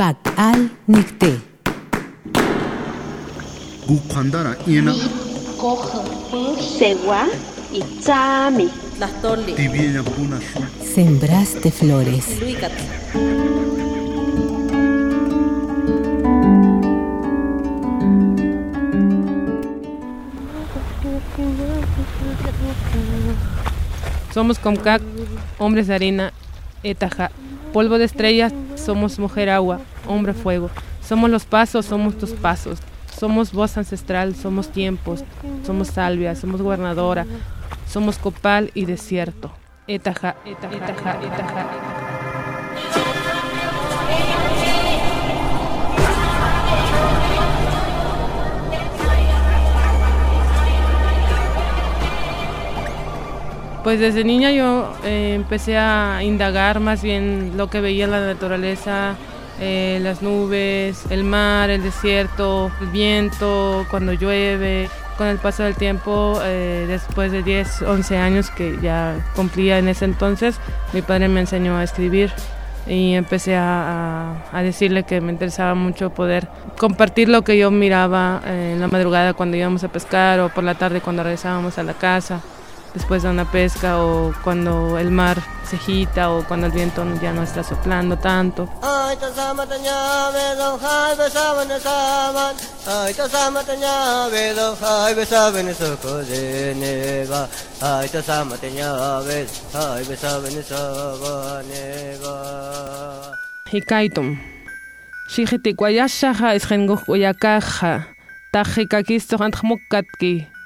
Pak al nikte. Gukhandara ina cojo segua y shu Sembraste flores. Somos Comcac, hombres de arena, etaja. Polvo de estrellas, somos mujer agua, hombre fuego. Somos los pasos, somos tus pasos. Somos voz ancestral, somos tiempos, somos salvia, somos gobernadora, somos copal y desierto. Etaja, etaja, etaja, etaja. Pues desde niña yo eh, empecé a indagar más bien lo que veía en la naturaleza, eh, las nubes, el mar, el desierto, el viento, cuando llueve. Con el paso del tiempo, eh, después de 10, 11 años que ya cumplía en ese entonces, mi padre me enseñó a escribir y empecé a, a- a decirle que me interesaba mucho poder compartir lo que yo miraba eh, en la madrugada cuando íbamos a pescar o por la tarde cuando regresábamos a la casa después de una pesca o cuando el mar se agita o cuando el viento ya no está soplando tanto. Ay, ta sama ta nya ve do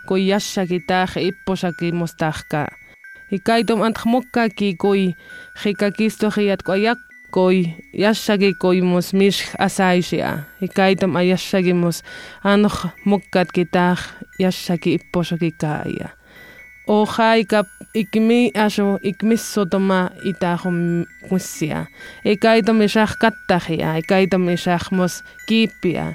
koyashakitaq iposhakimustajqa ikaytom antqmokakikuy qhikakistuj yatq'ayaq koy yashagi koymus mishq asayshi a ikaytom ayashagimus anuj mokkatkitaq yashaki iposhakikaya O ikap ikmi asho ikmisotoma itajo kusia ekaito meshaj kattajia ekaito mos kipia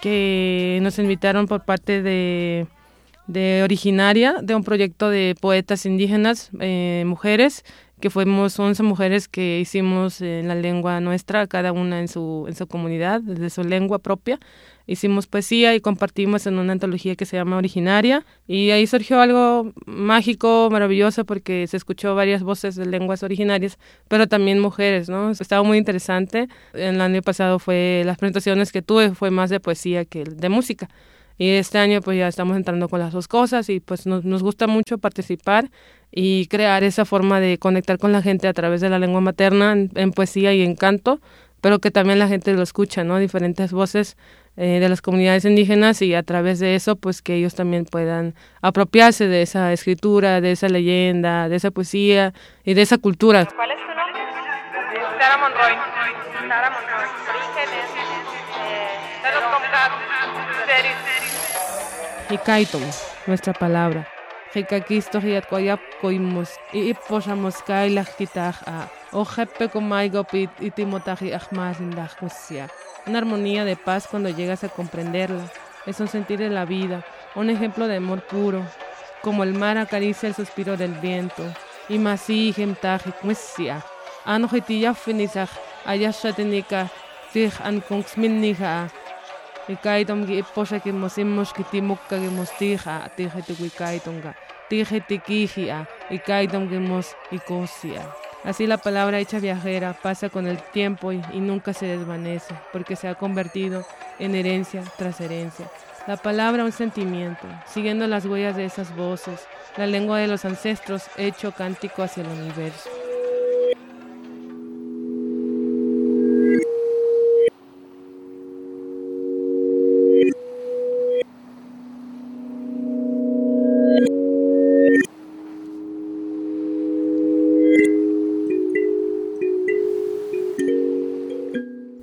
que nos invitaron por parte de, de Originaria, de un proyecto de poetas indígenas, eh, mujeres, que fuimos 11 mujeres que hicimos en la lengua nuestra, cada una en su, en su comunidad, desde su lengua propia. Hicimos poesía y compartimos en una antología que se llama Originaria. Y ahí surgió algo mágico, maravilloso, porque se escuchó varias voces de lenguas originarias, pero también mujeres, ¿no? Estaba muy interesante. El año pasado fue, las presentaciones que tuve fue más de poesía que de música. Y este año pues ya estamos entrando con las dos cosas y pues nos, nos gusta mucho participar y crear esa forma de conectar con la gente a través de la lengua materna en, poesía y en canto, pero que también la gente lo escucha, ¿no? Diferentes voces eh, de las comunidades indígenas y a través de eso pues que ellos también puedan apropiarse de esa escritura, de esa leyenda, de esa poesía y de esa cultura. ¿Cuál es tu nombre? Sara Monroy. Sara Monroy. Orígenes eh. Hikaitum, nuestra palabra. Hikakisto hiatkoyap koimos y iposamos kailach kitaj a ojepe komaigopit y timotaji ahmasindah kusia. Una armonía de paz cuando llegas a comprenderla. Es un sentir de la vida, un ejemplo de amor puro, como el mar acaricia el suspiro del viento. Y masí gemtaji kusia. Ki mosimos ki timukka ki mostija, tije tikuikaitonga, tije tikijia, ikaitom ki mos ikosia. Así la palabra hecha viajera pasa con el tiempo y, y nunca se desvanece, porque se ha convertido en herencia tras herencia. La palabra un sentimiento, siguiendo las huellas de esas voces, la lengua de los ancestros hecho cántico hacia el universo.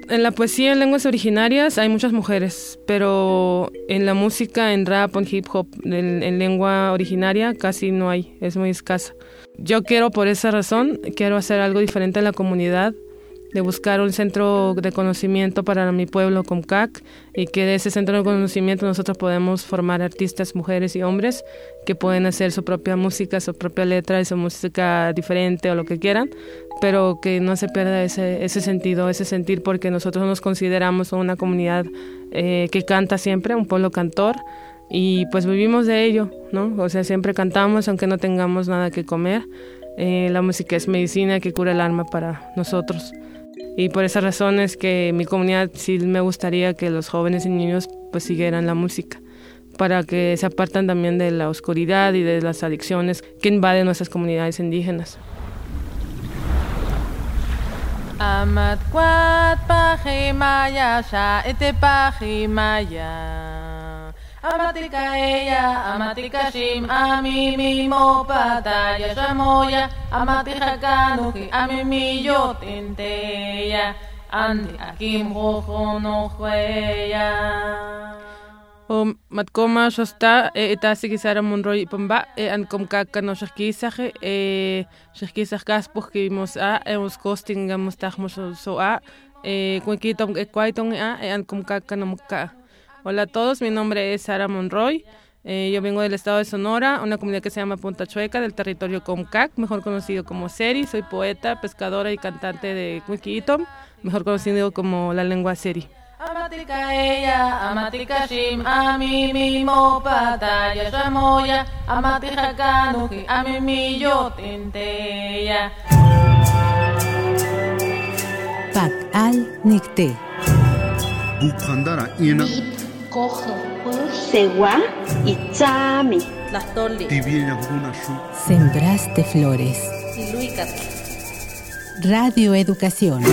En la poesía en lenguas originarias hay muchas mujeres, pero en la música, en rap, en hip hop, en, en lengua originaria casi no hay, es muy escasa. Yo quiero por esa razón, quiero hacer algo diferente en la comunidad, de buscar un centro de conocimiento para mi pueblo, Comcac, y que de ese centro de conocimiento nosotros podemos formar artistas, mujeres y hombres que pueden hacer su propia música, su propia letra y su música diferente o lo que quieran, pero que no se pierda ese, ese sentido, ese sentir, porque nosotros nos consideramos una comunidad eh, que canta siempre, un pueblo cantor, y pues vivimos de ello, ¿no? O sea, siempre cantamos aunque no tengamos nada que comer. Eh, la música es medicina que cura el alma para nosotros. Y por esa razón es que mi comunidad sí me gustaría que los jóvenes y niños pues siguieran la música para que se apartan también de la oscuridad y de las adicciones que invaden nuestras comunidades indígenas. Amat Amatikaeya, amatikashim, amimimo pataya shamoya, amatihakanuki, amimiyotinteya, andi akim rojonojueya. o matkoma shosta e etasi kisara monroy pamba e an komka kano shkisaj e shkisaj kaspos ki mos a e os costing mos taj mos so a e kuikitom e kwaiton a e an komka kano mukka Hola a todos, mi nombre es Sara Monroy. Eh, yo vengo del estado de Sonora, una comunidad que se llama Punta Chueca, del territorio Comcac, mejor conocido como Seri. Soy poeta, pescadora y cantante de Wikiitom, mejor conocido como la lengua Seri. Amatika ella, amatika shim, ami mi mo pataya shamoya Amatika kanuki, ami mi yo tinteya Pac al Nicté. Bucandara ina Coge Segua y Chami. huna shu Sembraste flores. Radio Educación.